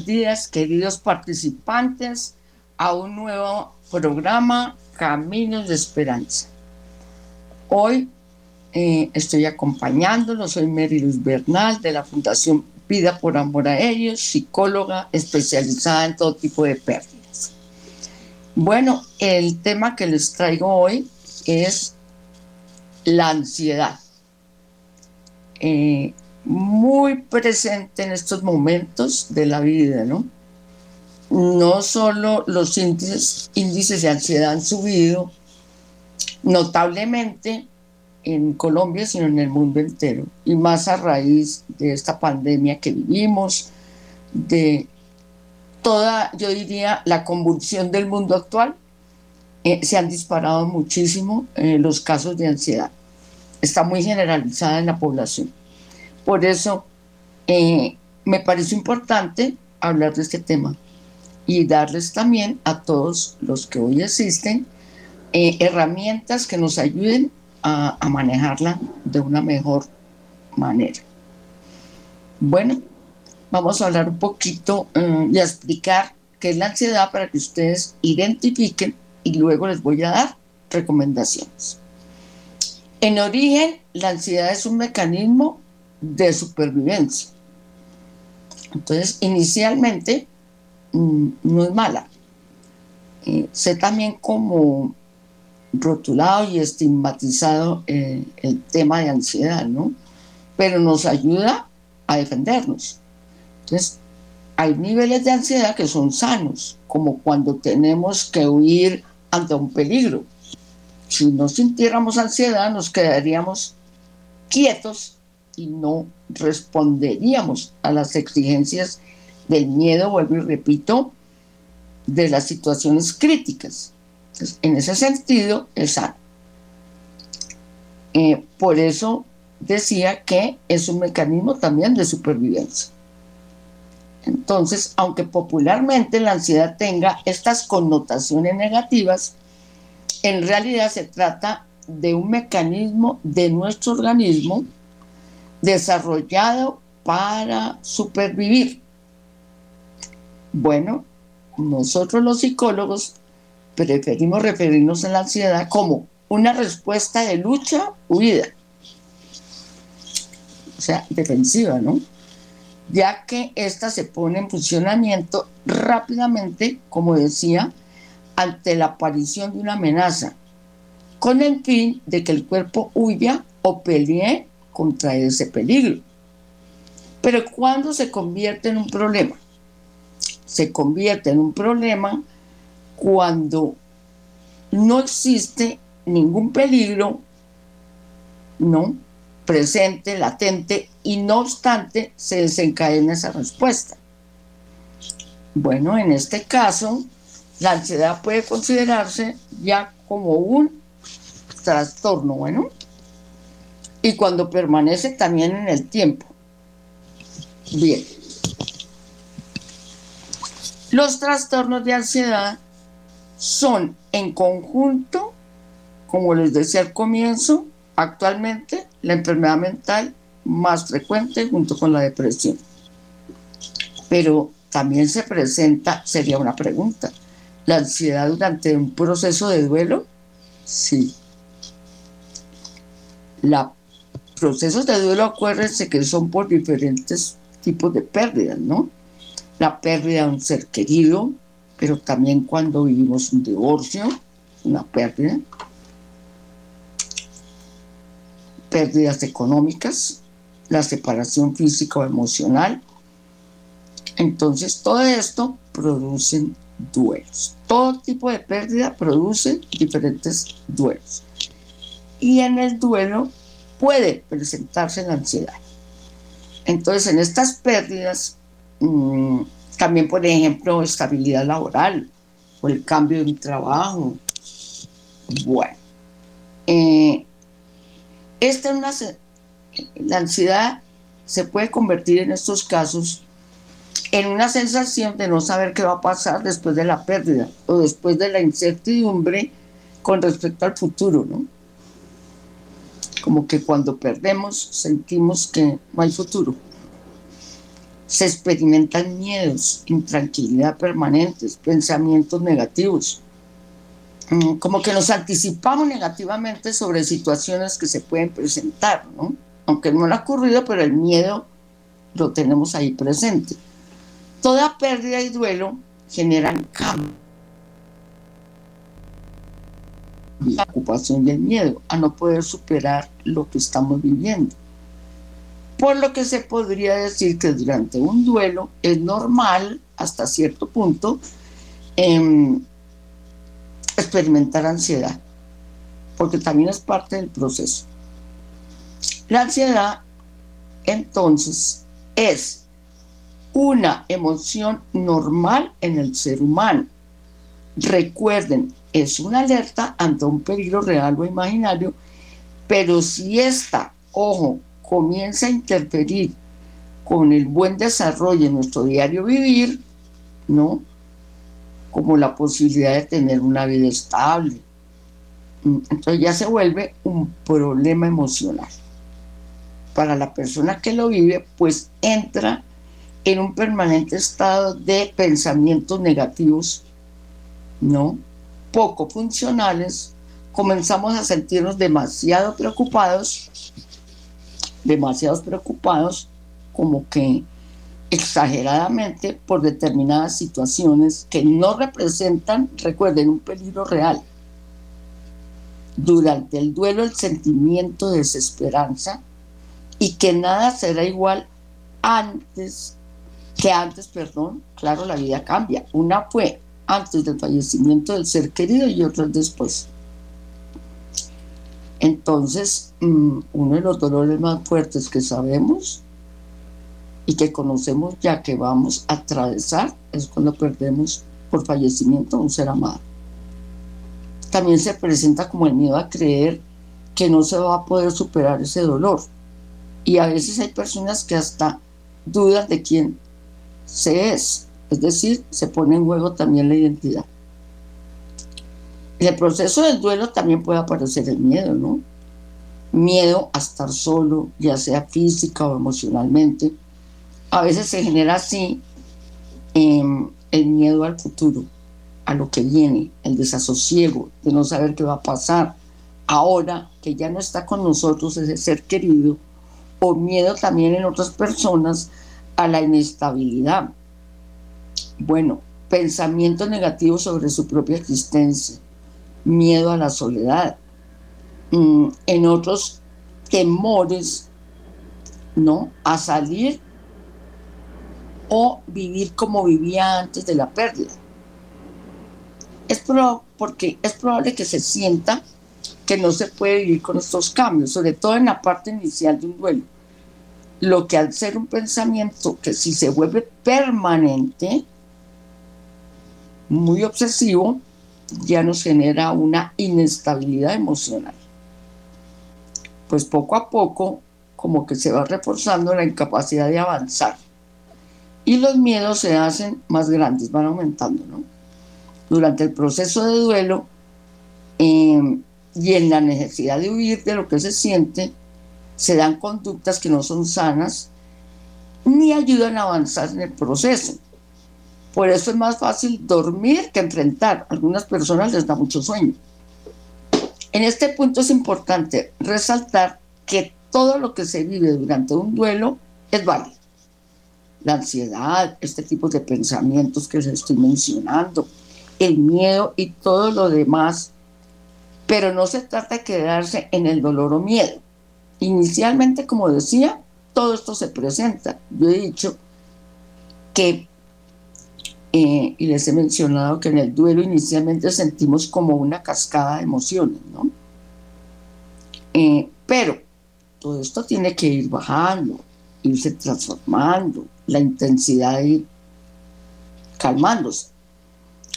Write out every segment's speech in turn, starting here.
días, queridos participantes, a un nuevo programa Caminos de Esperanza. Hoy eh, estoy acompañándolos, soy Mary Luz Bernal de la Fundación Vida por Amor a Ellos, psicóloga especializada en todo tipo de pérdidas. Bueno, el tema que les traigo hoy es la ansiedad. Eh, muy presente en estos momentos de la vida, ¿no? No solo los índices, índices de ansiedad han subido, notablemente en Colombia, sino en el mundo entero. Y más a raíz de esta pandemia que vivimos, de toda, yo diría, la convulsión del mundo actual, eh, se han disparado muchísimo eh, los casos de ansiedad. Está muy generalizada en la población. Por eso eh, me parece importante hablar de este tema y darles también a todos los que hoy existen eh, herramientas que nos ayuden a, manejarla de una mejor manera. Bueno, vamos a hablar un poquito eh, y a explicar qué es la ansiedad para que ustedes identifiquen y luego les voy a dar recomendaciones. En origen, la ansiedad es un mecanismo de supervivencia. Entonces, inicialmente, mm, no es mala. Eh, sé también como rotulado y estigmatizado eh, el tema de ansiedad, ¿no? Pero nos ayuda a defendernos. Entonces, hay niveles de ansiedad que son sanos, como cuando tenemos que huir ante un peligro. Si no sintiéramos ansiedad, nos quedaríamos quietos y no responderíamos a las exigencias del miedo, vuelvo y repito, de las situaciones críticas en ese sentido, es sano. Eh, por eso decía que es un mecanismo también de supervivencia. Entonces, aunque popularmente la ansiedad tenga estas connotaciones negativas, en realidad se trata de un mecanismo de nuestro organismo desarrollado para supervivir. Bueno, nosotros los psicólogos preferimos referirnos a la ansiedad como una respuesta de lucha, huida. O sea, defensiva, ¿no? Ya que ésta se pone en funcionamiento rápidamente, como decía, ante la aparición de una amenaza, con el fin de que el cuerpo huya o pelee contra ese peligro. Pero cuando se convierte en un problema, se convierte en un problema cuando no existe ningún peligro, ¿no? presente, latente, y no obstante se desencadena esa respuesta. Bueno, en este caso, la ansiedad puede considerarse ya como un trastorno, bueno, y cuando permanece también en el tiempo. Bien. Los trastornos de ansiedad son en conjunto, como les decía al comienzo, actualmente la enfermedad mental más frecuente junto con la depresión. Pero también se presenta, sería una pregunta, ¿la ansiedad durante un proceso de duelo? Sí. Los procesos de duelo, acuérdense que son por diferentes tipos de pérdidas, ¿no? La pérdida de un ser querido, pero también cuando vivimos un divorcio, una pérdida, pérdidas económicas, la separación física o emocional. Entonces, todo esto produce duelos. Todo tipo de pérdida produce diferentes duelos. Y en el duelo puede presentarse la ansiedad. Entonces, en estas pérdidas, mmm, también, por ejemplo, estabilidad laboral o el cambio de trabajo. Bueno, Eh, esta es una, la ansiedad se puede convertir en estos casos en una sensación de no saber qué va a pasar después de la pérdida o después de la incertidumbre con respecto al futuro, ¿no? Como que cuando perdemos sentimos que no hay futuro. Se experimentan miedos, intranquilidad permanentes, pensamientos negativos. Mm, como que nos anticipamos negativamente sobre situaciones que se pueden presentar, ¿no? Aunque no le ha ocurrido, pero el miedo lo tenemos ahí presente. Toda pérdida y duelo generan cambio la ocupación y el miedo a no poder superar lo que estamos viviendo. Por lo que se podría decir que durante un duelo es normal, hasta cierto punto, em, experimentar ansiedad, porque también es parte del proceso. La ansiedad, entonces, es una emoción normal en el ser humano. Recuerden, es una alerta ante un peligro real o imaginario, pero si esta, ojo, comienza a interferir con el buen desarrollo de nuestro diario vivir, ¿no? Como la posibilidad de tener una vida estable. Mm, entonces ya se vuelve un problema emocional. Para la persona que lo vive, pues entra en un permanente estado de pensamientos negativos, ¿no? Poco funcionales, comenzamos a sentirnos demasiado preocupados, demasiados preocupados, como que exageradamente por determinadas situaciones que no representan, recuerden, un peligro real. Durante el duelo el sentimiento de desesperanza y que nada será igual antes que antes, perdón, claro, la vida cambia. Una fue antes del fallecimiento del ser querido y otros después. Entonces, mm, uno de los dolores más fuertes que sabemos y que conocemos ya que vamos a atravesar es cuando perdemos por fallecimiento a un ser amado. También se presenta como el miedo a creer que no se va a poder superar ese dolor. Y a veces hay personas que hasta dudan de quién se es. Es decir, se pone en juego también la identidad. En el proceso del duelo también puede aparecer el miedo, ¿no? Miedo a estar solo, ya sea física o emocionalmente. A veces se genera así em, el miedo al futuro, a lo que viene, el desasosiego de no saber qué va a pasar. Ahora que ya no está con nosotros ese ser querido, o miedo también en otras personas a la inestabilidad, bueno, pensamientos negativos sobre su propia existencia, miedo a la soledad, mm, en otros temores, ¿no? A salir o vivir como vivía antes de la pérdida. Es porque es probable que se sienta que no se puede vivir con estos cambios, sobre todo en la parte inicial de un duelo. Lo que al ser un pensamiento que si se vuelve permanente, muy obsesivo, ya nos genera una inestabilidad emocional. Pues poco a poco, como que se va reforzando la incapacidad de avanzar. Y los miedos se hacen más grandes, van aumentando, ¿no? Durante el proceso de duelo em, y en la necesidad de huir de lo que se siente, se dan conductas que no son sanas ni ayudan a avanzar en el proceso. Por eso es más fácil dormir que enfrentar. A algunas personas les da mucho sueño. En este punto es importante resaltar que todo lo que se vive durante un duelo es válido. La ansiedad, este tipo de pensamientos que les estoy mencionando, el miedo y todo lo demás, pero no se trata de quedarse en el dolor o miedo. Inicialmente, como decía, todo esto se presenta. Yo he dicho que eh, y les he mencionado que en el duelo inicialmente sentimos como una cascada de emociones, ¿no? Eh, pero todo esto tiene que ir bajando, irse transformando, la intensidad ir calmándose.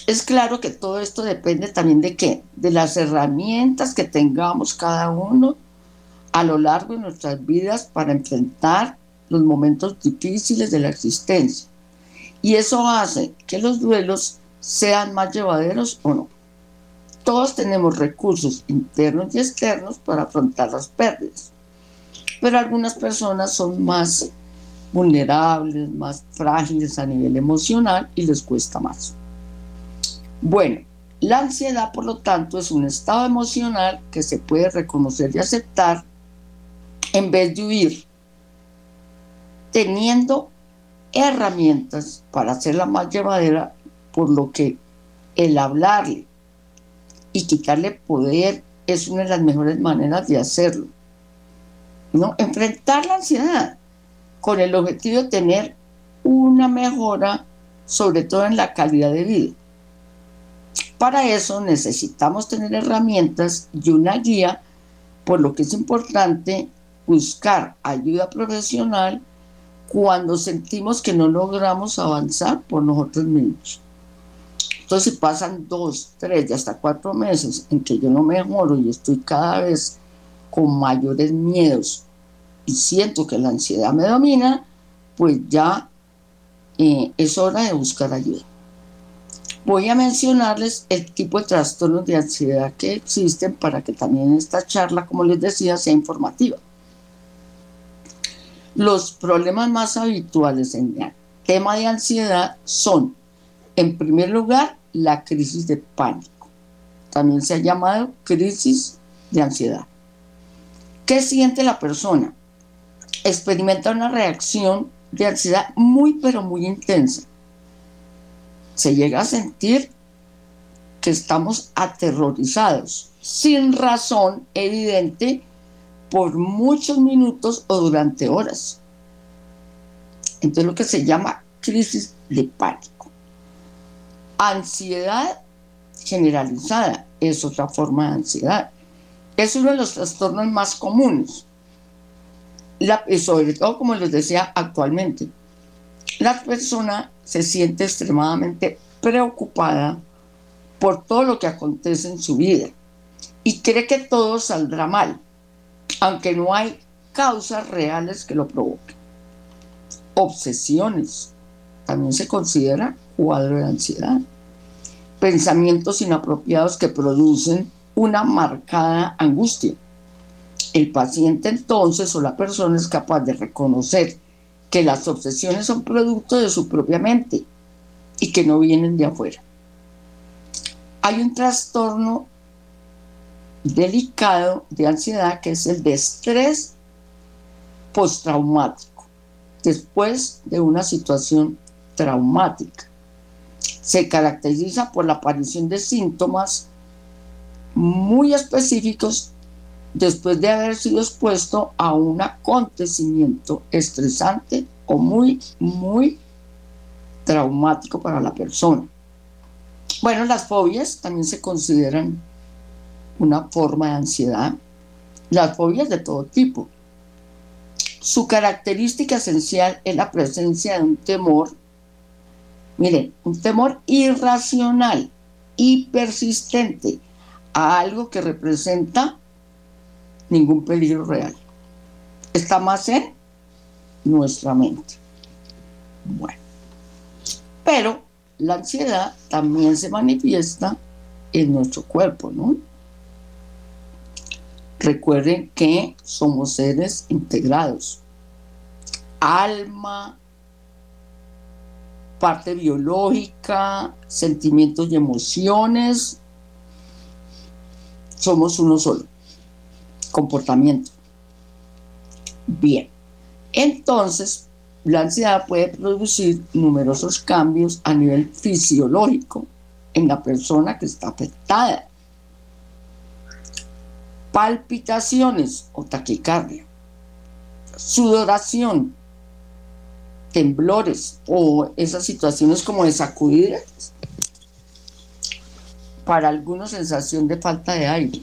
Es claro que todo esto depende también de qué? De las herramientas que tengamos cada uno a lo largo de nuestras vidas para enfrentar los momentos difíciles de la existencia. Y eso hace que los duelos sean más llevaderos o no. Todos tenemos recursos internos y externos para afrontar las pérdidas, pero algunas personas son más vulnerables, más frágiles a nivel emocional y les cuesta más. Bueno, la ansiedad, por lo tanto, es un estado emocional que se puede reconocer y aceptar en vez de huir, teniendo herramientas para hacerla más llevadera, por lo que el hablarle y quitarle poder es una de las mejores maneras de hacerlo. ¿no? Enfrentar la ansiedad con el objetivo de tener una mejora, sobre todo en la calidad de vida. Para eso necesitamos tener herramientas y una guía, por lo que es importante buscar ayuda profesional cuando sentimos que no logramos avanzar por nosotros mismos. Entonces, si pasan dos, tres y hasta cuatro meses en que yo no mejoro y estoy cada vez con mayores miedos y siento que la ansiedad me domina, pues ya eh, es hora de buscar ayuda. Voy a mencionarles el tipo de trastornos de ansiedad que existen para que también esta charla, como les decía, sea informativa. Los problemas más habituales en el tema de ansiedad son, en primer lugar, la crisis de pánico. También se ha llamado crisis de ansiedad. ¿Qué siente la persona? Experimenta una reacción de ansiedad muy, pero muy intensa. Se llega a sentir que estamos aterrorizados, sin razón evidente por muchos minutos o durante horas. Entonces lo que se llama crisis de pánico. Ansiedad generalizada es otra forma de ansiedad. Es uno de los trastornos más comunes. y sobre todo, como les decía actualmente, la persona se siente extremadamente preocupada por todo lo que acontece en su vida y cree que todo saldrá mal aunque no hay causas reales que lo provoquen. Obsesiones, también se considera cuadro de ansiedad. Pensamientos inapropiados que producen una marcada angustia. El paciente entonces o la persona es capaz de reconocer que las obsesiones son producto de su propia mente y que no vienen de afuera. Hay un trastorno delicado de ansiedad que es el de estrés postraumático, después de una situación traumática. Se caracteriza por la aparición de síntomas muy específicos después de haber sido expuesto a un acontecimiento estresante o muy, muy traumático para la persona. Bueno, las fobias también se consideran una forma de ansiedad, las fobias de todo tipo. Su característica esencial es la presencia de un temor, miren, un temor irracional y persistente a algo que representa ningún peligro real. Está más en nuestra mente. Bueno, pero la ansiedad también se manifiesta en nuestro cuerpo, ¿no? Recuerden que somos seres integrados. Alma, parte biológica, sentimientos y emociones. Somos uno solo. Comportamiento. Bien. Entonces, la ansiedad puede producir numerosos cambios a nivel fisiológico en la persona que está afectada palpitaciones o taquicardia, sudoración, temblores o esas situaciones como de sacudidas, para algunos sensación de falta de aire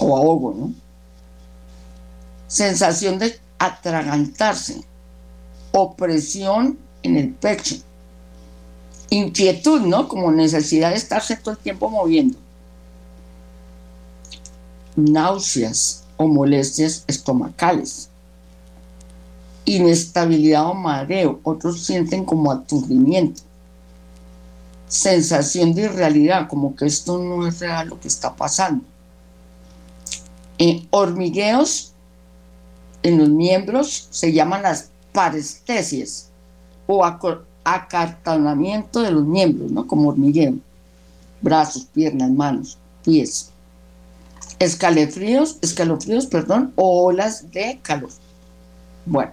o ahogo, ¿no? Sensación de atragantarse, opresión en el pecho, inquietud, ¿no? Como necesidad de estarse todo el tiempo moviendo. Náuseas o molestias estomacales. Inestabilidad o mareo. Otros sienten como aturdimiento. Sensación de irrealidad, como que esto no es real lo que está pasando. Hormigueos en los miembros se llaman las parestesias o acartonamiento de los miembros, ¿no? Como hormigueo. Brazos, piernas, manos, pies. Escalofríos, escalofríos, perdón, o olas de calor. Bueno,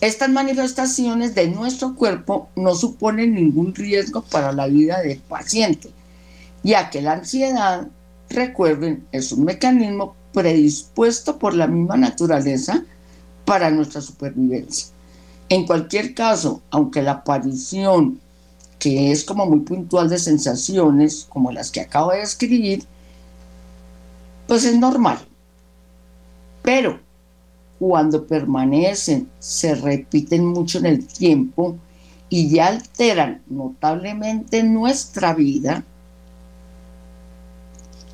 estas manifestaciones de nuestro cuerpo no suponen ningún riesgo para la vida del paciente, ya que la ansiedad, recuerden, es un mecanismo predispuesto por la misma naturaleza para nuestra supervivencia. En cualquier caso, aunque la aparición, que es como muy puntual de sensaciones, como las que acabo de describir, pues es normal. Pero cuando permanecen, se repiten mucho en el tiempo y ya alteran notablemente nuestra vida,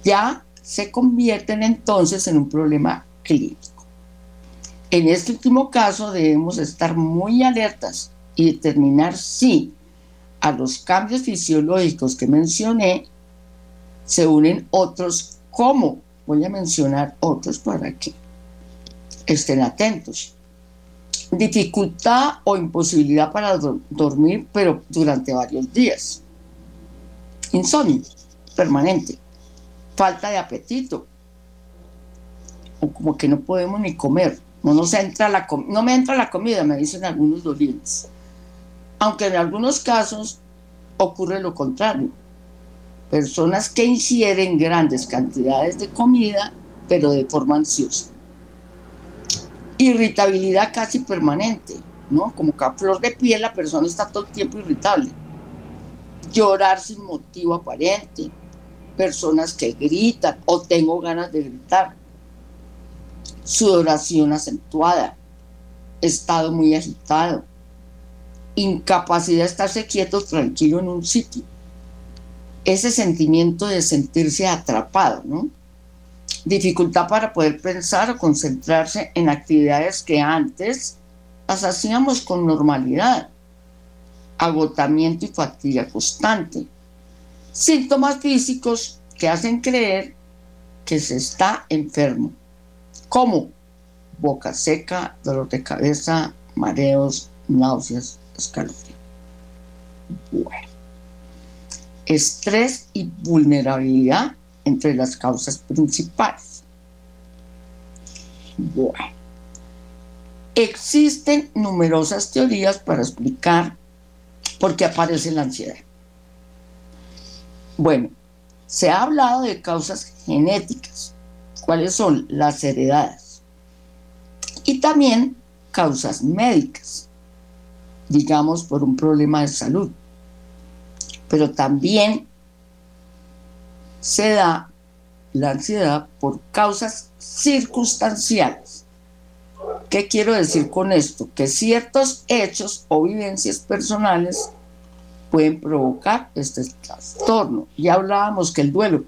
ya se convierten entonces en un problema clínico. En este último caso debemos estar muy alertas y determinar si a los cambios fisiológicos que mencioné se unen otros como voy a mencionar otros para que estén atentos. Dificultad o imposibilidad para dormir, pero durante varios días. Insomnio permanente. Falta de apetito. O como que no podemos ni comer. No, nos entra la no me entra la comida, me dicen algunos dolientes. Aunque en algunos casos ocurre lo contrario. Personas que ingieren grandes cantidades de comida, pero de forma ansiosa. Irritabilidad casi permanente, ¿no? Como que flor de piel la persona está todo el tiempo irritable. Llorar sin motivo aparente. Personas que gritan o tengo ganas de gritar sudoración acentuada, estado muy agitado, incapacidad de estarse quieto, tranquilo en un sitio. Ese sentimiento de sentirse atrapado, ¿no? Dificultad para poder pensar o concentrarse en actividades que antes las hacíamos con normalidad. Agotamiento y fatiga constante. Síntomas físicos que hacen creer que se está enfermo como boca seca, dolor de cabeza, mareos, náuseas, escalofrío. Bueno. Estrés y vulnerabilidad entre las causas principales. Bueno. Existen numerosas teorías para explicar por qué aparece la ansiedad. Bueno, se ha hablado de causas genéticas, cuáles son las heredadas. Y también causas médicas, digamos por un problema de salud. Pero también se da la ansiedad por causas circunstanciales. ¿Qué quiero decir con esto? Que ciertos hechos o vivencias personales pueden provocar este trastorno. Ya hablábamos que el duelo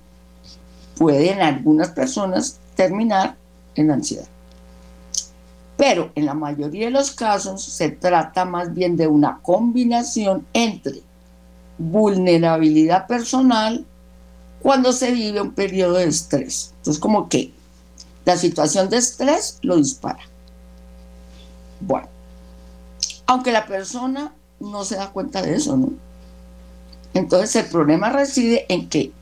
puede en algunas personas terminar en ansiedad. Pero en la mayoría de los casos se trata más bien de una combinación entre vulnerabilidad personal cuando se vive un periodo de estrés. Entonces como que la situación de estrés lo dispara. Bueno, aunque la persona no se da cuenta de eso, ¿no? Entonces el problema reside en que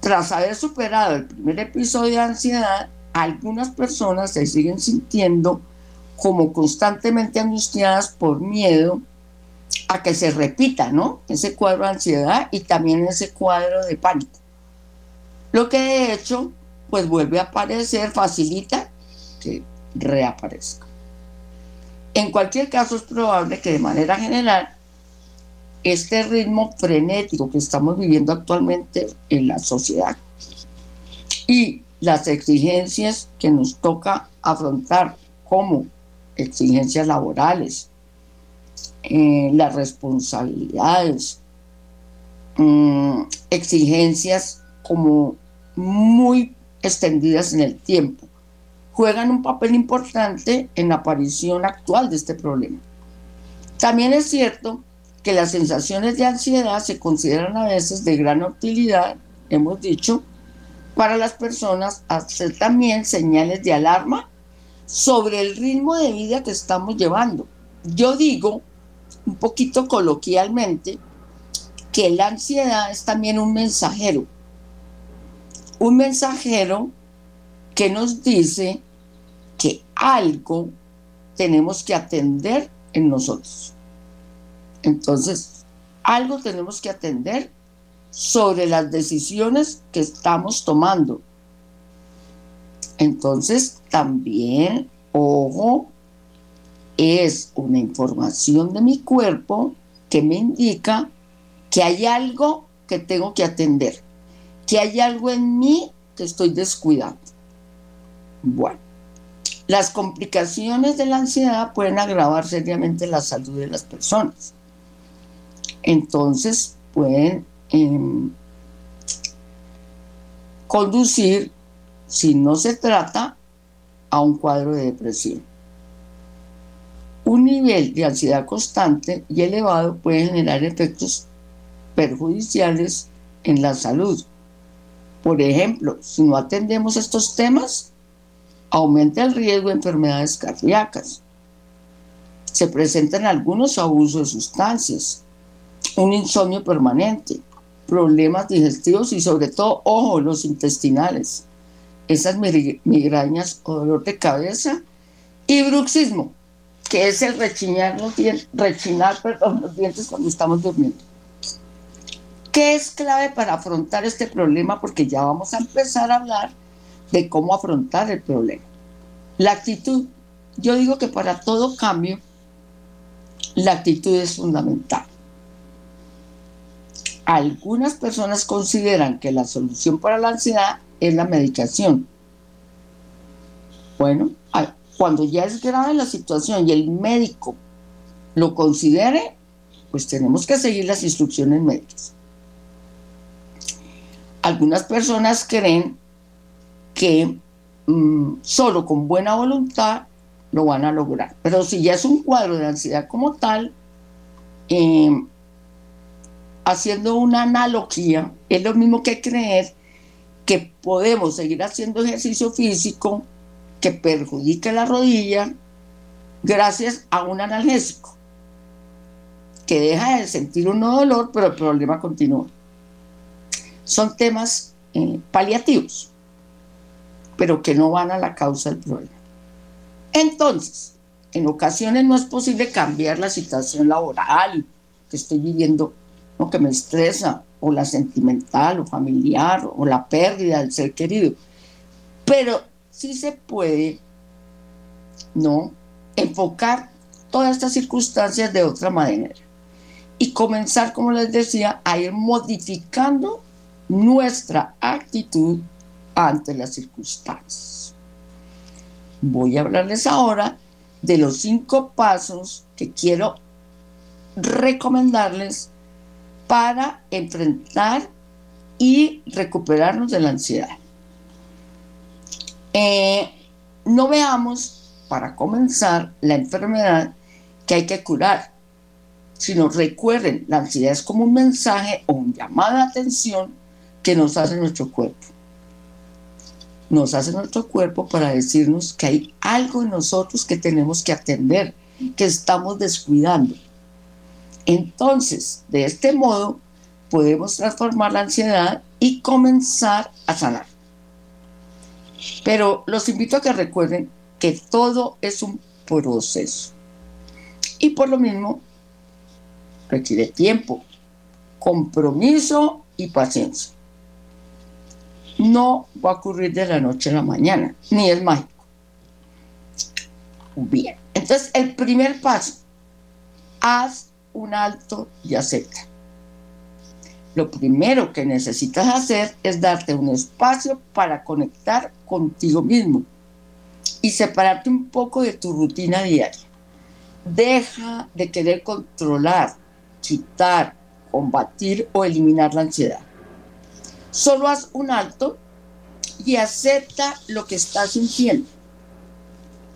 tras haber superado el primer episodio de ansiedad, algunas personas se siguen sintiendo como constantemente angustiadas por miedo a que se repita, ¿no? Ese cuadro de ansiedad y también ese cuadro de pánico. Lo que de hecho, pues vuelve a aparecer, facilita que reaparezca. En cualquier caso, es probable que de manera general este ritmo frenético que estamos viviendo actualmente en la sociedad y las exigencias que nos toca afrontar como exigencias laborales, eh, las responsabilidades, mm, exigencias como muy extendidas en el tiempo, juegan un papel importante en la aparición actual de este problema. También es cierto que las sensaciones de ansiedad se consideran a veces de gran utilidad, hemos dicho, para las personas, hacer también señales de alarma sobre el ritmo de vida que estamos llevando. Yo digo, un poquito coloquialmente, que la ansiedad es también un mensajero. Un mensajero que nos dice que algo tenemos que atender en nosotros. Entonces, algo tenemos que atender sobre las decisiones que estamos tomando. Entonces, también, ojo, es una información de mi cuerpo que me indica que hay algo que tengo que atender, que hay algo en mí que estoy descuidando. Bueno, las complicaciones de la ansiedad pueden agravar seriamente la salud de las personas. Entonces pueden em, conducir, si no se trata, a un cuadro de depresión. Un nivel de ansiedad constante y elevado puede generar efectos perjudiciales en la salud. Por ejemplo, si no atendemos estos temas, aumenta el riesgo de enfermedades cardíacas. Se presentan algunos abusos de sustancias, un insomnio permanente, problemas digestivos y sobre todo, ojo, los intestinales, esas migrañas o dolor de cabeza y bruxismo, que es el rechinar los dientes, rechinar los dientes cuando estamos durmiendo. ¿Qué es clave para afrontar este problema? Porque ya vamos a empezar a hablar de cómo afrontar el problema. La actitud. Yo digo que para todo cambio, la actitud es fundamental. Algunas personas consideran que la solución para la ansiedad es la medicación. Bueno, cuando ya es grave la situación y el médico lo considere, pues tenemos que seguir las instrucciones médicas. Algunas personas creen que mm, solo con buena voluntad lo van a lograr. Pero si ya es un cuadro de ansiedad como tal, eh, haciendo una analogía, es lo mismo que creer que podemos seguir haciendo ejercicio físico que perjudica la rodilla gracias a un analgésico que deja de sentir un dolor, pero el problema continúa. Son temas eh, paliativos, pero que no van a la causa del problema. Entonces, en ocasiones no es posible cambiar la situación laboral que estoy viviendo, ¿no? que me estresa, o la sentimental o familiar, o la pérdida del ser querido. Pero sí se puede, ¿no? Enfocar todas estas circunstancias de otra manera y comenzar, como les decía, a ir modificando nuestra actitud ante las circunstancias. Voy a hablarles ahora de los cinco pasos que quiero recomendarles para enfrentar y recuperarnos de la ansiedad. Eh, no veamos, para comenzar, la enfermedad que hay que curar, sino recuerden, la ansiedad es como un mensaje o un llamado de atención que nos hace nuestro cuerpo. Nos hace nuestro cuerpo para decirnos que hay algo en nosotros que tenemos que atender, que estamos descuidando. Entonces, de este modo, podemos transformar la ansiedad y comenzar a sanar. Pero los invito a que recuerden que todo es un proceso. Y por lo mismo, requiere tiempo, compromiso y paciencia. No va a ocurrir de la noche a la mañana, ni es mágico. Bien, entonces el primer paso, haz un alto y acepta. Lo primero que necesitas hacer es darte un espacio para conectar contigo mismo y separarte un poco de tu rutina diaria. Deja de querer controlar, quitar, combatir o eliminar la ansiedad. Solo haz un alto y acepta lo que estás sintiendo.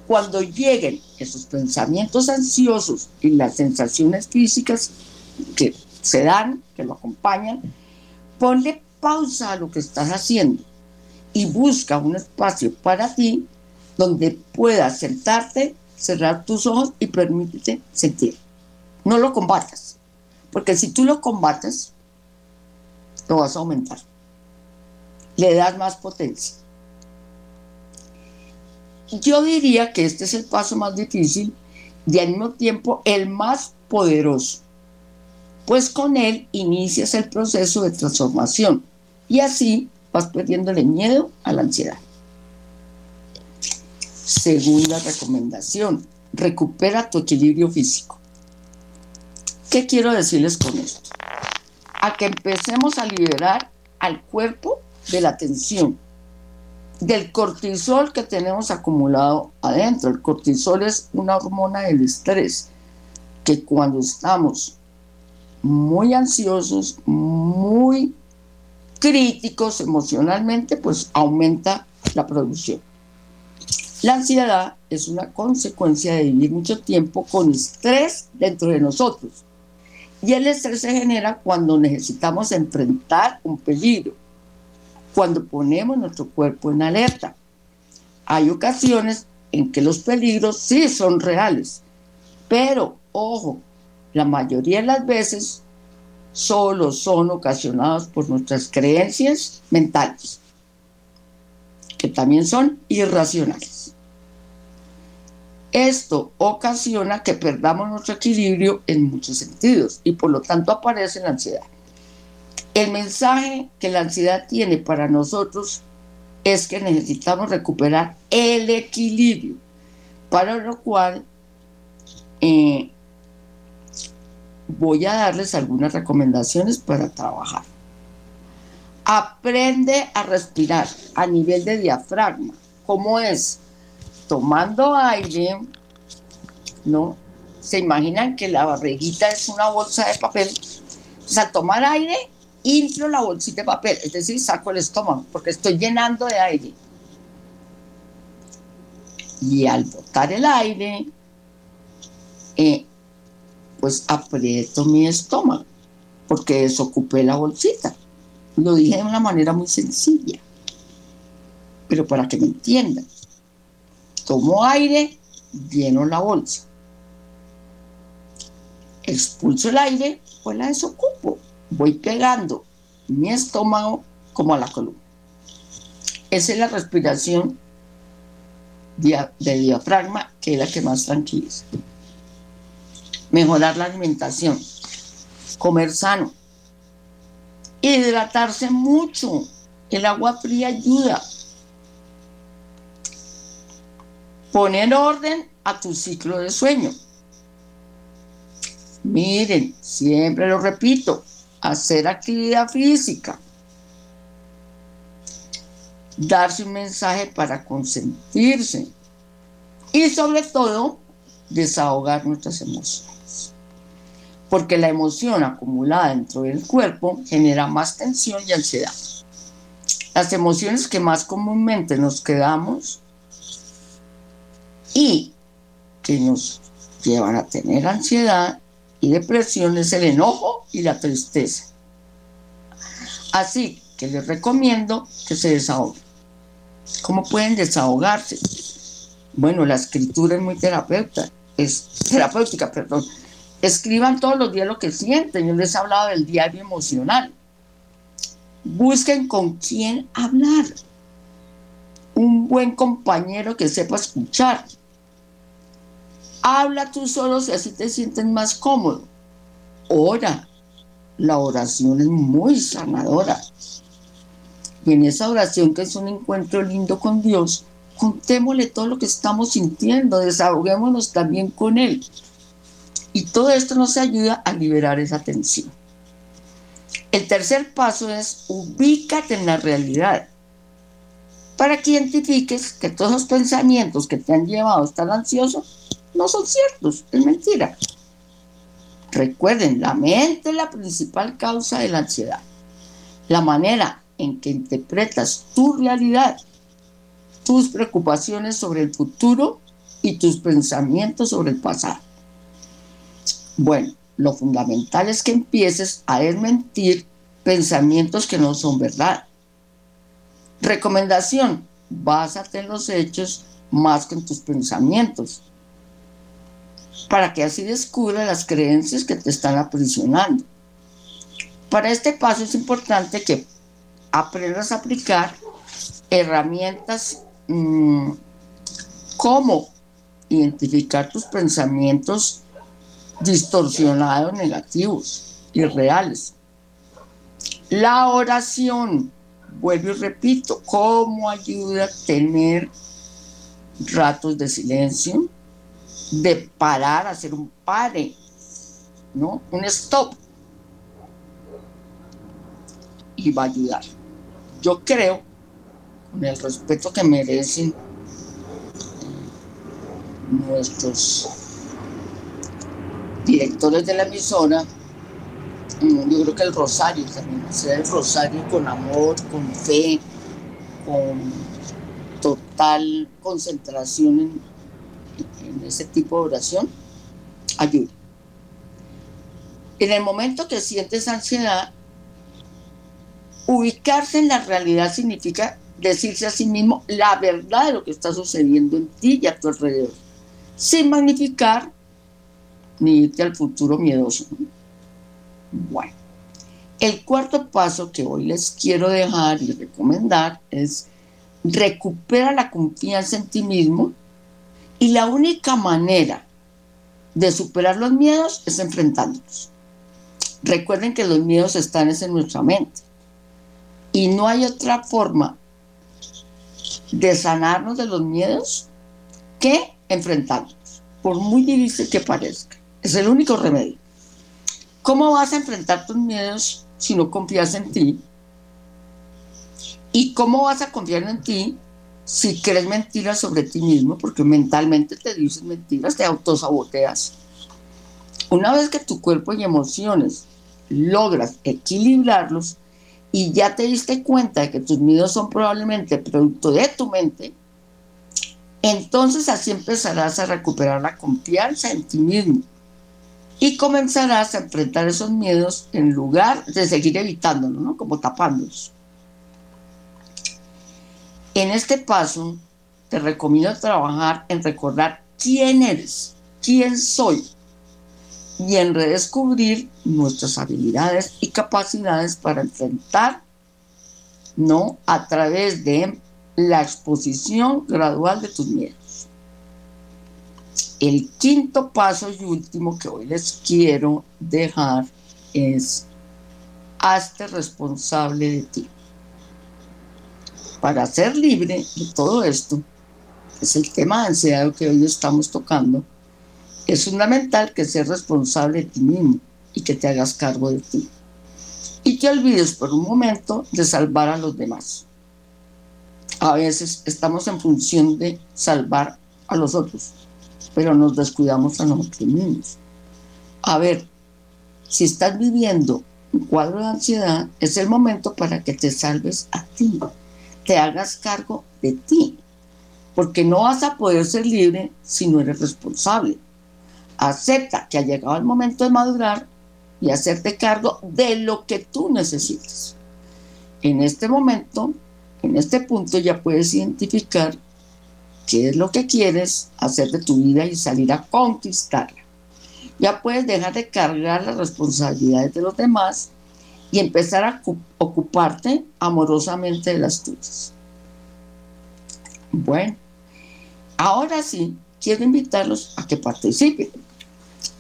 Cuando lleguen esos pensamientos ansiosos y las sensaciones físicas que se dan, que lo acompañan, ponle pausa a lo que estás haciendo y busca un espacio para ti donde puedas sentarte, cerrar tus ojos y permítete sentir. No lo combatas, porque si tú lo combates, lo vas a aumentar. Le das más potencia. Yo diría que este es el paso más difícil y al mismo tiempo el más poderoso, pues con él inicias el proceso de transformación y así vas perdiéndole miedo a la ansiedad. Segunda recomendación, recupera tu equilibrio físico. ¿Qué quiero decirles con esto? A que empecemos a liberar al cuerpo de la tensión, del cortisol que tenemos acumulado adentro. El cortisol es una hormona del estrés que cuando estamos muy ansiosos, muy críticos emocionalmente, pues aumenta la producción. La ansiedad es una consecuencia de vivir mucho tiempo con estrés dentro de nosotros. Y el estrés se genera cuando necesitamos enfrentar un peligro, cuando ponemos nuestro cuerpo en alerta. Hay ocasiones en que los peligros sí son reales, pero ojo, la mayoría de las veces solo son ocasionados por nuestras creencias mentales, que también son irracionales. Esto ocasiona que perdamos nuestro equilibrio en muchos sentidos y por lo tanto aparece la ansiedad. El mensaje que la ansiedad tiene para nosotros es que necesitamos recuperar el equilibrio, para lo cual eh, voy a darles algunas recomendaciones para trabajar. Aprende a respirar a nivel de diafragma. ¿Cómo es? tomando aire, ¿no? Se imaginan que la barriguita es una bolsa de papel. Pues al tomar aire, inflo la bolsita de papel, es decir, saco el estómago, porque estoy llenando de aire. Y al botar el aire, eh, pues aprieto mi estómago, porque desocupé la bolsita. Lo dije de una manera muy sencilla, pero para que me entiendan. Tomo aire, lleno la bolsa. Expulso el aire, pues la desocupo. Voy pegando mi estómago como a la columna. Esa es la respiración de diafragma, que es la que más tranquiliza. Mejorar la alimentación, comer sano, hidratarse mucho. El agua fría ayuda. poner orden a tu ciclo de sueño. Miren, siempre lo repito, hacer actividad física. Darse un mensaje para consentirse. Y sobre todo, desahogar nuestras emociones. Porque la emoción acumulada dentro del cuerpo genera más tensión y ansiedad. Las emociones que más comúnmente nos quedamos y que nos llevan a tener ansiedad y depresión es el enojo y la tristeza. Así que les recomiendo que se desahoguen. ¿Cómo pueden desahogarse? Bueno, la escritura es muy es terapéutica, perdón. Escriban todos los días lo que sienten. Yo les he hablado del diario emocional. Busquen con quién hablar. Un buen compañero que sepa escuchar Habla tú solo si así te sientes más cómodo. Ora. La oración es muy sanadora. Y en esa oración, que es un encuentro lindo con Dios, contémosle todo lo que estamos sintiendo, desahoguémonos también con Él. Y todo esto nos ayuda a liberar esa tensión. El tercer paso es ubícate en la realidad para que identifiques que todos los pensamientos que te han llevado a estar ansioso no son ciertos, es mentira. Recuerden, la mente es la principal causa de la ansiedad. La manera en que interpretas tu realidad, tus preocupaciones sobre el futuro y tus pensamientos sobre el pasado. Bueno, lo fundamental es que empieces a desmentir pensamientos que no son verdad. Recomendación, básate en los hechos más que en tus pensamientos, para que así descubra las creencias que te están aprisionando. Para este paso es importante que aprendas a aplicar herramientas mm, como identificar tus pensamientos distorsionados, negativos, irreales. La oración, vuelvo y repito, ¿cómo ayuda a tener ratos de silencio? De parar, hacer un pare, ¿no? Un stop. Y va a ayudar. Yo creo, con el respeto que merecen nuestros directores de la emisora, mm, yo creo que el rosario también, hacer el rosario con amor, con fe, con total concentración en, en ese tipo de oración, ayuda. En el momento que sientes ansiedad, ubicarse en la realidad significa decirse a sí mismo la verdad de lo que está sucediendo en ti y a tu alrededor, sin magnificar ni irte al futuro miedoso. Bueno, el cuarto paso que hoy les quiero dejar y recomendar es recupera la confianza en ti mismo y la única manera de superar los miedos es enfrentándolos. Recuerden que los miedos están en nuestra mente y no hay otra forma de sanarnos de los miedos que enfrentándolos, por muy difícil que parezca. Es el único remedio. ¿Cómo vas a enfrentar tus miedos si no confías en ti? ¿Y cómo vas a confiar en ti si crees mentiras sobre ti mismo? Porque mentalmente te dices mentiras, te autosaboteas. Una vez que tu cuerpo y emociones logras equilibrarlos y ya te diste cuenta de que tus miedos son probablemente producto de tu mente, entonces así empezarás a recuperar la confianza en ti mismo y comenzarás a enfrentar esos miedos en lugar de seguir evitándolos, ¿no? Como tapándolos. En este paso, te recomiendo trabajar en recordar quién eres, quién soy, y en redescubrir nuestras habilidades y capacidades para enfrentar, ¿no? A través de la exposición gradual de tus miedos. El quinto paso y último que hoy les quiero dejar es hazte responsable de ti. Para ser libre de todo esto, es el tema de ansiedad que hoy estamos tocando, es fundamental que seas responsable de ti mismo y que te hagas cargo de ti. Y te olvides por un momento de salvar a los demás. A veces estamos en función de salvar a los otros pero nos descuidamos a nosotros mismos. A ver, si estás viviendo un cuadro de ansiedad, es el momento para que te salves a ti, te hagas cargo de ti, porque no vas a poder ser libre si no eres responsable. Acepta que ha llegado el momento de madurar y hacerte cargo de lo que tú necesitas. En este momento, en este punto ya puedes identificar qué es lo que quieres hacer de tu vida y salir a conquistarla. Ya puedes dejar de cargar las responsabilidades de los demás y empezar a ocuparte amorosamente de las tuyas. Bueno, ahora sí, quiero invitarlos a que participen.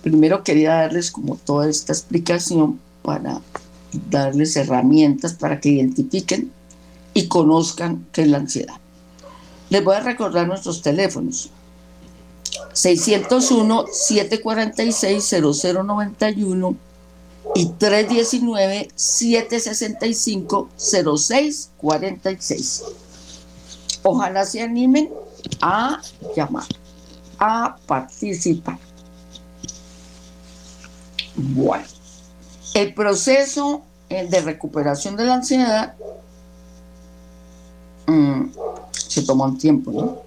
Primero quería darles como toda esta explicación para darles herramientas para que identifiquen y conozcan qué es la ansiedad. Les voy a recordar nuestros teléfonos. 601-746-0091 y 319-765-0646. Ojalá se animen a llamar. a participar. Bueno, el proceso eh, de recuperación de la ansiedad mm, se toma un tiempo, ¿no?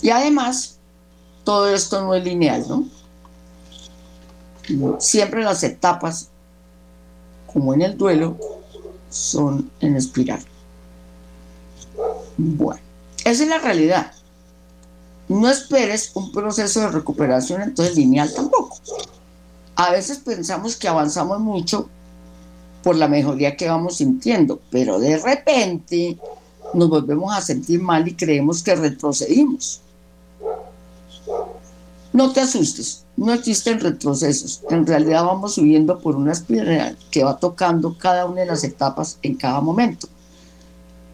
Y además, todo esto no es lineal, ¿no? Siempre las etapas, como en el duelo, son en espiral. Bueno, esa es la realidad. No esperes un proceso de recuperación entonces lineal tampoco. A veces pensamos que avanzamos mucho por la mejoría que vamos sintiendo, pero de repente nos volvemos a sentir mal y creemos que retrocedimos. No te asustes, no existen retrocesos. En realidad vamos subiendo por una espiral que va tocando cada una de las etapas en cada momento,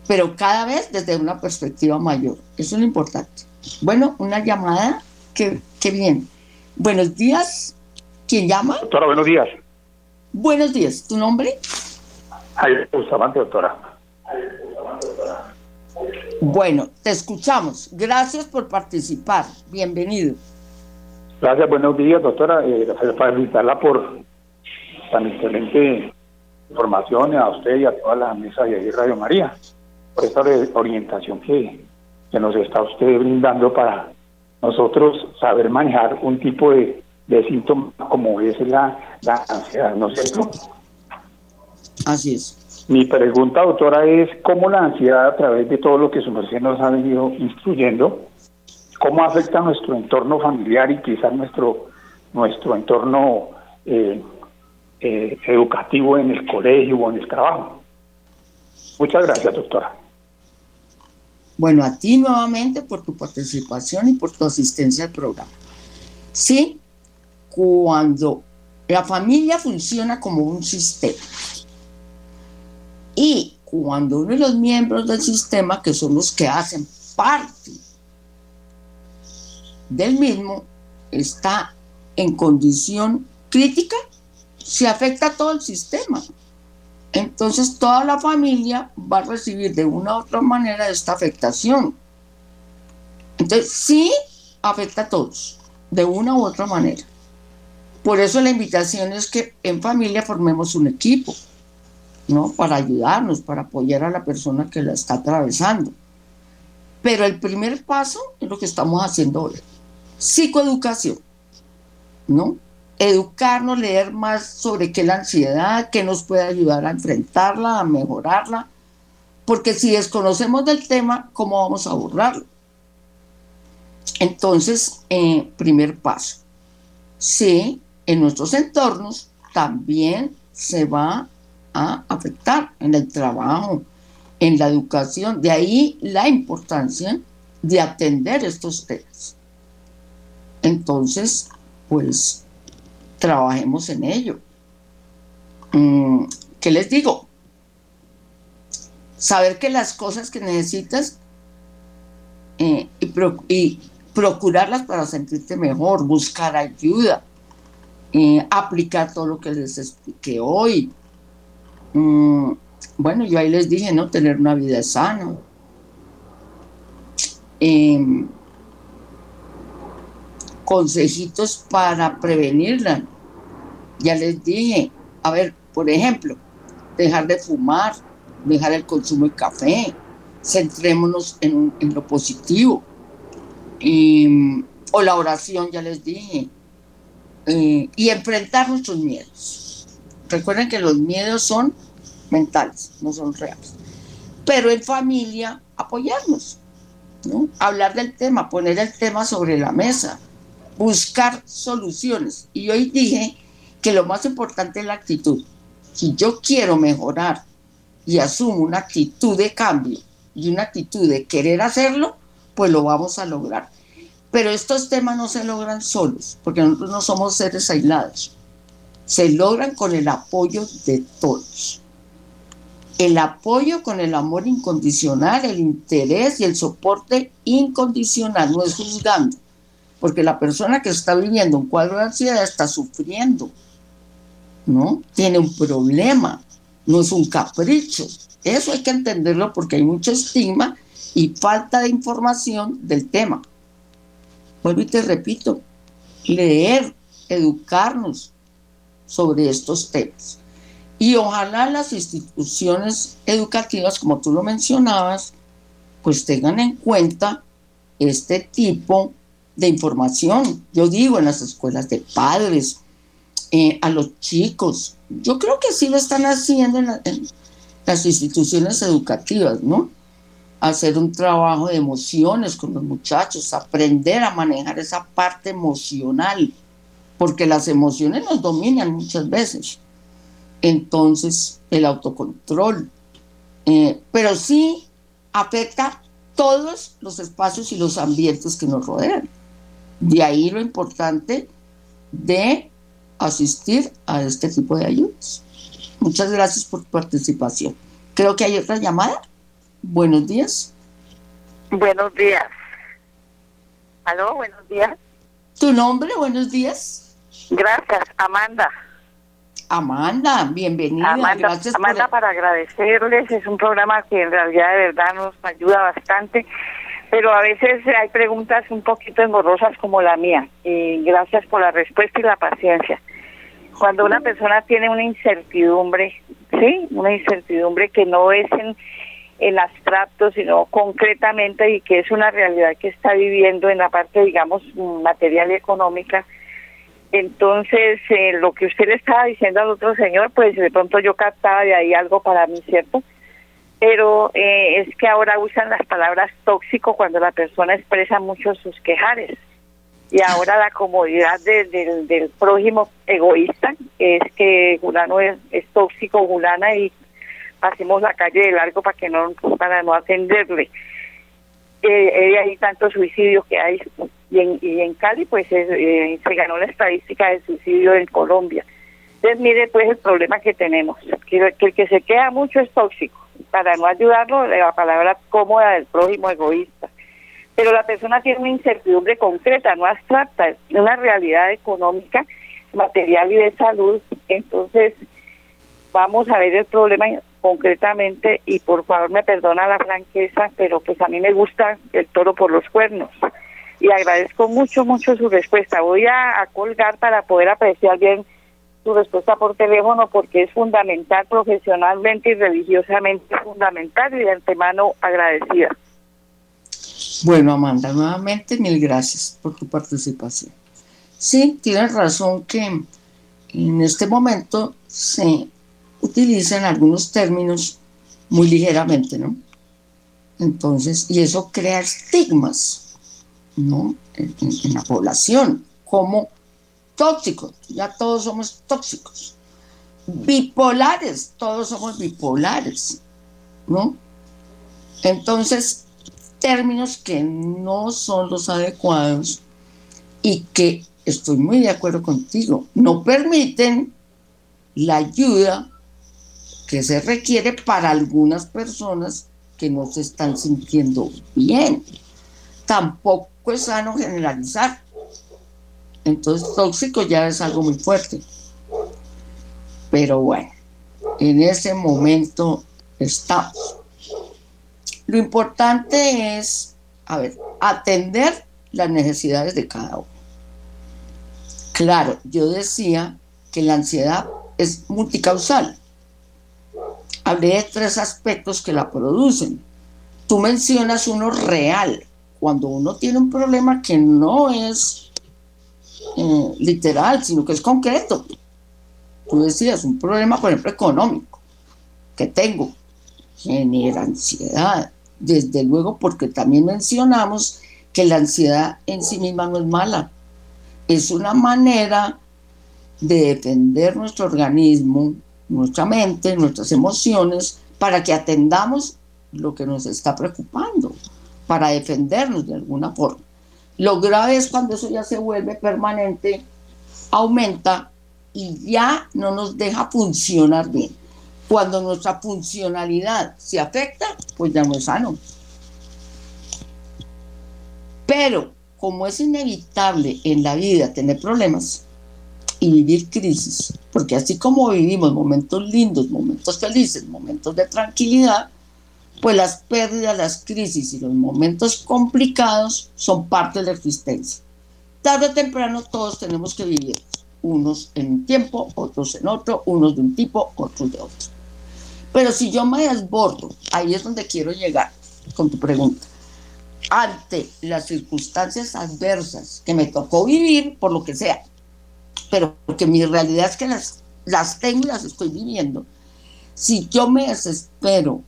pero cada vez desde una perspectiva mayor. Eso es lo importante. Bueno, una llamada, qué, bien. Buenos días, ¿quién llama? Doctora, buenos días. Buenos días, ¿tu nombre? Jaime Bustamante, doctora. Bueno, te escuchamos. Gracias por participar. Bienvenido. Gracias, buenos días, doctora. Eh, gracias por invitarla por tan excelente información a usted y a toda la mesa de Radio María, por esta orientación que, que nos está usted brindando para nosotros saber manejar un tipo de, de síntoma como es la, la ansiedad, ¿no es cierto? Así es. Mi pregunta, doctora, es cómo la ansiedad a través de todo lo que su merced nos ha venido instruyendo, cómo afecta a nuestro entorno familiar y quizás nuestro, nuestro entorno eh, eh, educativo en el colegio o en el trabajo. Muchas gracias, doctora. Bueno, a ti nuevamente por tu participación y por tu asistencia al programa. Sí, cuando la familia funciona como un sistema y cuando uno de los miembros del sistema, que son los que hacen parte del mismo está en condición crítica, se afecta a todo el sistema. Entonces toda la familia va a recibir de una u otra manera esta afectación. Entonces sí afecta a todos, de una u otra manera. Por eso la invitación es que en familia formemos un equipo, ¿no? Para ayudarnos, para apoyar a la persona que la está atravesando. Pero el primer paso es lo que estamos haciendo hoy psicoeducación, ¿no? Educarnos, leer más sobre qué es la ansiedad, qué nos puede ayudar a enfrentarla, a mejorarla, porque si desconocemos del tema, ¿cómo vamos a abordarlo? Entonces, eh, primer paso, sí, en nuestros entornos también se va a afectar en el trabajo, en la educación, de ahí la importancia de atender estos temas. Entonces, pues, trabajemos en ello. Mm, ¿Qué les digo? Saber que las cosas que necesitas eh, y, procurarlas para sentirte mejor, buscar ayuda, eh, aplicar todo lo que les expliqué hoy. Mm, bueno, yo ahí les dije, ¿no? Tener una vida sana. Em, consejitos para prevenirla. Ya les dije, a ver, por ejemplo, dejar de fumar, dejar el consumo de café, centrémonos en, lo positivo. o la oración, ya les dije. Eh, y enfrentar nuestros miedos. Recuerden que los miedos son mentales, no son reales. Pero en familia, apoyarnos, ¿no? hablar del tema, poner el tema sobre la mesa, buscar soluciones. Y hoy dije que lo más importante es la actitud. Si yo quiero mejorar y asumo una actitud de cambio y una actitud de querer hacerlo, pues lo vamos a lograr. Pero estos temas no se logran solos, porque nosotros no somos seres aislados. Se logran con el apoyo de todos. El apoyo con el amor incondicional, el interés y el soporte incondicional, no es juzgando porque la persona que está viviendo un cuadro de ansiedad está sufriendo, ¿no? Tiene un problema, no es un capricho. Eso hay que entenderlo porque hay mucho estigma y falta de información del tema. vuelvo y te repito, leer, educarnos sobre estos temas. Y ojalá las instituciones educativas, como tú lo mencionabas, pues tengan en cuenta este tipo de información. Yo digo en las escuelas de padres, eh, a los chicos. Yo creo que sí lo están haciendo en, las instituciones educativas, ¿no? Hacer un trabajo de emociones con los muchachos, aprender a manejar esa parte emocional, porque las emociones nos dominan muchas veces. Entonces, el autocontrol. Eh, pero sí afecta todos los espacios y los ambientes que nos rodean. De ahí lo importante de asistir a este tipo de ayudas. Muchas gracias por tu participación. Creo que hay otra llamada. Buenos días. Buenos días. Aló, buenos días. ¿Tu nombre? Buenos días. Gracias, Amanda. Amanda, bienvenida. Amanda, Gracias Amanda por... para agradecerles. Es un programa que en realidad de verdad nos ayuda bastante, pero a veces hay preguntas un poquito engorrosas como la mía. Y gracias por la respuesta y la paciencia. Cuando una persona tiene una incertidumbre, ¿sí? Una incertidumbre que no es en, en abstracto, sino concretamente y que es una realidad que está viviendo en la parte, digamos, material y económica, entonces, eh, lo que usted le estaba diciendo al otro señor, pues de pronto yo captaba de ahí algo para mí, ¿cierto? Pero eh, es que ahora usan las palabras tóxico cuando la persona expresa mucho sus quejares. Y ahora la comodidad de, de, del prójimo egoísta, es que Julano es, es tóxico, Julana, y pasemos la calle de largo para que no para no atenderle. Eh, hay tanto suicidio que hay y en, y en Cali pues eh, se ganó la estadística de suicidio en Colombia. Entonces mire pues el problema que tenemos, que, que el que se queda mucho es tóxico, para no ayudarlo la palabra cómoda del prójimo egoísta. Pero la persona tiene una incertidumbre concreta, no abstracta, una realidad económica, material y de salud. Entonces vamos a ver el problema concretamente y por favor me perdona la franqueza, pero pues a mí me gusta el toro por los cuernos y agradezco mucho, mucho su respuesta. Voy a, colgar para poder apreciar bien su respuesta por teléfono porque es fundamental profesionalmente y religiosamente fundamental y de antemano agradecida. Bueno, Amanda, nuevamente mil gracias por tu participación. Sí, tienes razón que en este momento se utilizan algunos términos muy ligeramente, ¿no? Entonces, y eso crea estigmas ¿no? En, la población como tóxicos, ya todos somos tóxicos. Bipolares, todos somos bipolares, ¿no? Entonces, términos que no son los adecuados y que estoy muy de acuerdo contigo, no permiten la ayuda que se requiere para algunas personas que no se están sintiendo bien. Tampoco es sano generalizar. Entonces tóxico ya es algo muy fuerte. Pero bueno, en ese momento estamos. Lo importante es, a ver, atender las necesidades de cada uno. Claro, yo decía que la ansiedad es multicausal. Hablé de tres aspectos que la producen. Tú mencionas uno real, cuando uno tiene un problema que no es eh, literal, sino que es concreto. Tú decías, un problema, por ejemplo, económico que tengo, genera ansiedad. Desde luego, porque también mencionamos que la ansiedad en sí misma no es mala. Es una manera de defender nuestro organismo, nuestra mente, nuestras emociones, para que atendamos lo que nos está preocupando para defendernos de alguna forma. Lo grave es cuando eso ya se vuelve permanente, aumenta y ya no nos deja funcionar bien. Cuando nuestra funcionalidad se afecta, pues ya no es sano. Pero como es inevitable en la vida tener problemas y vivir crisis, porque así como vivimos momentos lindos, momentos felices, momentos de tranquilidad, pues las pérdidas, las crisis y los momentos complicados son parte de la existencia. tarde o temprano todos tenemos que vivir, unos en un tiempo, otros en otro, unos de un tipo, otros de otro. Pero si yo me desbordo, ahí es donde quiero llegar con tu pregunta, ante las circunstancias adversas que me tocó vivir, por lo que sea, pero porque mi realidad es que las, las tengo y las estoy viviendo, si yo me desespero,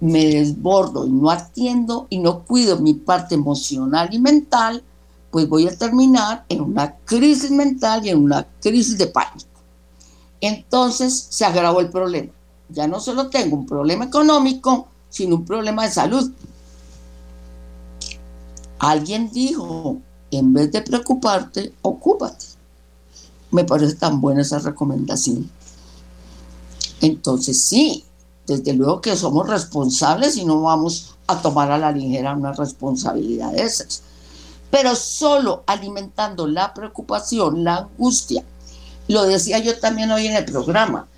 me desbordo y no atiendo y no cuido mi parte emocional y mental, pues voy a terminar en una crisis mental y en una crisis de pánico. Entonces se agravó el problema. Ya no solo tengo un problema económico, sino un problema de salud. Alguien dijo, en vez de preocuparte, ocúpate. Me parece tan buena esa recomendación. Entonces sí, desde luego que somos responsables y no vamos a tomar a la ligera una responsabilidad de esas. Pero solo alimentando la preocupación, la angustia, lo decía yo también hoy en el programa,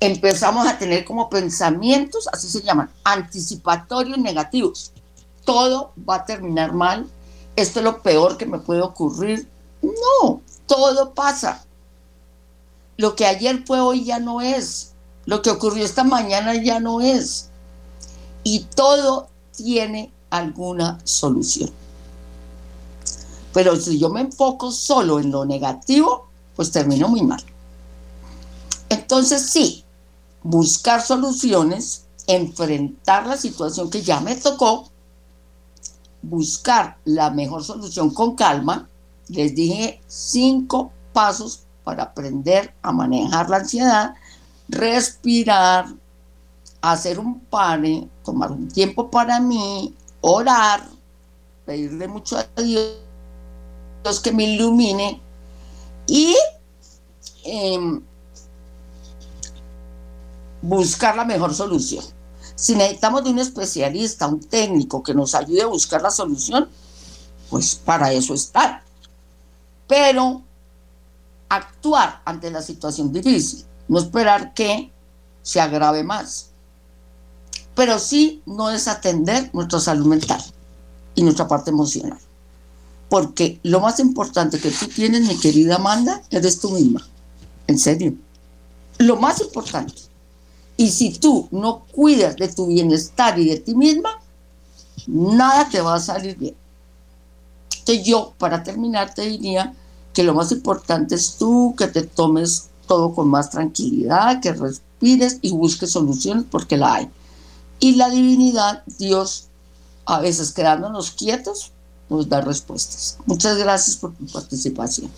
empezamos a tener como pensamientos, así se llaman, anticipatorios negativos. Todo va a terminar mal, esto es lo peor que me puede ocurrir. No, todo pasa. Lo que ayer fue hoy ya no es. Lo que ocurrió esta mañana ya no es. Y todo tiene alguna solución. Pero si yo me enfoco solo en lo negativo, pues termino muy mal. Entonces sí, buscar soluciones, enfrentar la situación que ya me tocó, buscar la mejor solución con calma. Les dije cinco pasos para aprender a manejar la ansiedad respirar, hacer un pare, tomar un tiempo para mí, orar, pedirle mucho a Dios, que me ilumine y em, buscar la mejor solución. Si necesitamos de un especialista, un técnico que nos ayude a buscar la solución, pues para eso está. Pero actuar ante la situación difícil no esperar que se agrave más. Pero sí no desatender nuestra salud mental y nuestra parte emocional. Porque lo más importante que tú tienes, mi querida Amanda, eres tú misma. En serio. Lo más importante. Y si tú no cuidas de tu bienestar y de ti misma, nada te va a salir bien. Entonces yo, para terminar, te diría que lo más importante es tú que te tomes todo con más tranquilidad, que respires y busques soluciones porque la hay. Y la divinidad, Dios, a veces quedándonos quietos, nos da respuestas. Muchas gracias por tu participación.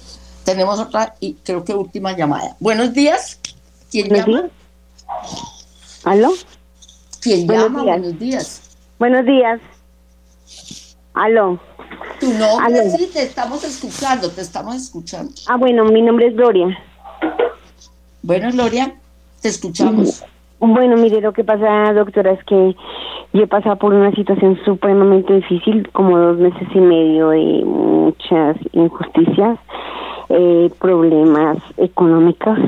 Tenemos otra y creo que última llamada. Buenos días. ¿Quién llama? ¿Aló? ¿Quién llama? Buenos días. Buenos días. ¿Aló? Tu nombre, sí, te estamos escuchando, te estamos escuchando. Ah, bueno, mi nombre es Gloria. Bueno, Gloria, te escuchamos. Bueno, mire, lo que pasa, doctora, es que yo he pasado por una situación supremamente difícil, como dos meses y medio de muchas injusticias, eh, problemas económicos,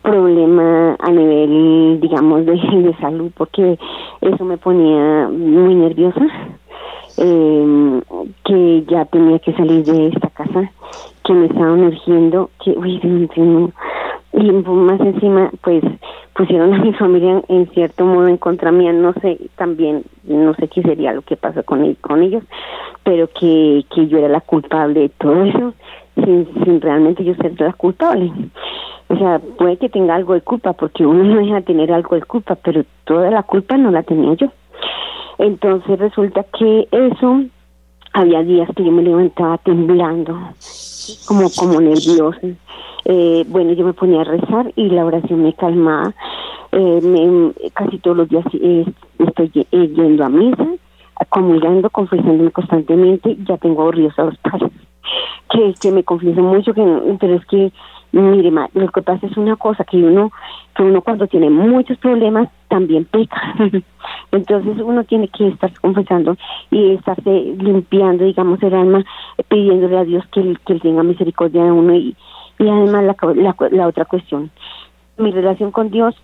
problemas a nivel, digamos, de, de salud, porque eso me ponía muy nerviosa. Eh, que ya tenía que salir de esta casa, que me estaban urgiendo, que, uy, y más encima pues pusieron a mi familia en cierto modo en contra mía no sé también no sé qué sería lo que pasó con con ellos pero que que yo era la culpable de todo eso sin sin realmente yo ser la culpable. O sea puede que tenga algo de culpa porque uno no deja de tener algo de culpa pero toda la culpa no la tenía yo entonces resulta que eso había días que yo me levantaba temblando como como nerviosa eh, bueno, yo me ponía a rezar y la oración me calmaba. Eh, casi todos los días eh, estoy yendo a misa, comulgando, confesándome constantemente. Ya tengo aburridos a los padres, que, que me confieso mucho, que pero es que, mire, lo que pasa es una cosa, que uno, que uno cuando tiene muchos problemas también peca. Entonces uno tiene que estar confesando y estarse limpiando, digamos, el alma, pidiéndole a Dios que, que tenga misericordia de uno y y además la, la, otra cuestión, mi relación con Dios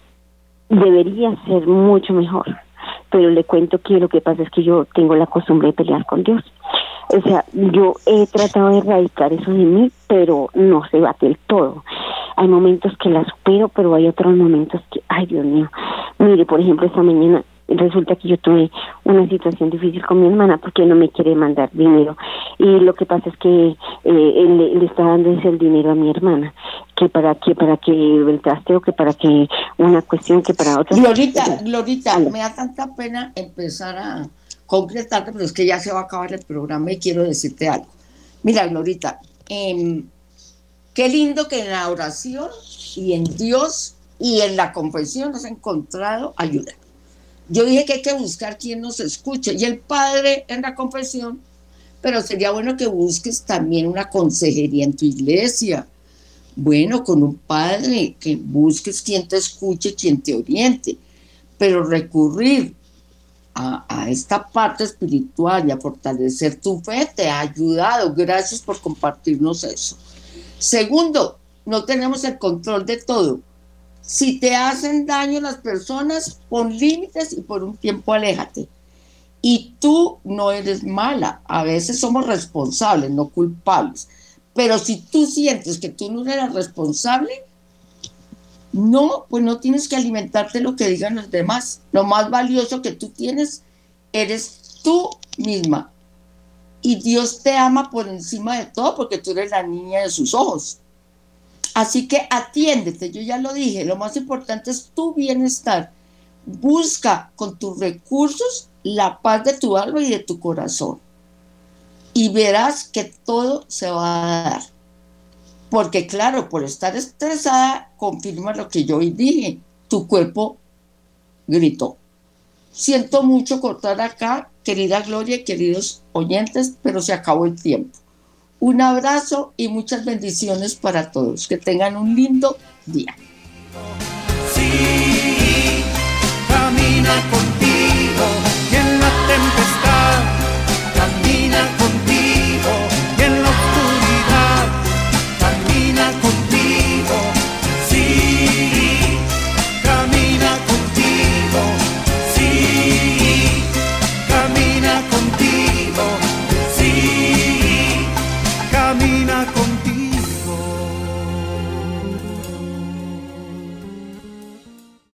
debería ser mucho mejor, pero le cuento que lo que pasa es que yo tengo la costumbre de pelear con Dios. O sea, yo he tratado de erradicar eso de mí, pero no se bate el todo. Hay momentos que la supero, pero hay otros momentos que, ay Dios mío. Mire, por ejemplo, esta mañana resulta que yo tuve una situación difícil con mi hermana porque no me quiere mandar dinero. Y lo que pasa es que eh, él, le está dando ese el dinero a mi hermana que para que para que el trasteo que para que una cuestión que para otra. Glorita Glorita me da tanta pena empezar a concretarte pero es que ya se va a acabar el programa y quiero decirte algo. Mira Glorita em, qué lindo que en la oración y en Dios y en la confesión has encontrado ayuda yo dije que hay que buscar quien nos escuche y el padre en la confesión, pero sería bueno que busques también una consejería en tu iglesia. Bueno, con un padre, que busques quien te escuche, quien te oriente, pero recurrir a, a, esta parte espiritual y a fortalecer tu fe te ha ayudado. Gracias por compartirnos eso. Segundo, no tenemos el control de todo. Si te hacen daño las personas, pon límites y por un tiempo aléjate. Y tú no eres mala. A veces somos responsables, no culpables. Pero si tú sientes que tú no eres responsable, no, pues no tienes que alimentarte lo que digan los demás. Lo más valioso que tú tienes eres tú misma. Y Dios te ama por encima de todo porque tú eres la niña de sus ojos. Así que atiéndete, yo ya lo dije, lo más importante es tu bienestar. Busca con tus recursos la paz de tu alma y de tu corazón. Y verás que todo se va a dar. Porque claro, por estar estresada, confirma lo que yo hoy dije. Tu cuerpo gritó. Siento mucho cortar acá, querida Gloria queridos oyentes, pero se acabó el tiempo. Un abrazo y muchas bendiciones para todos. Que tengan un lindo día.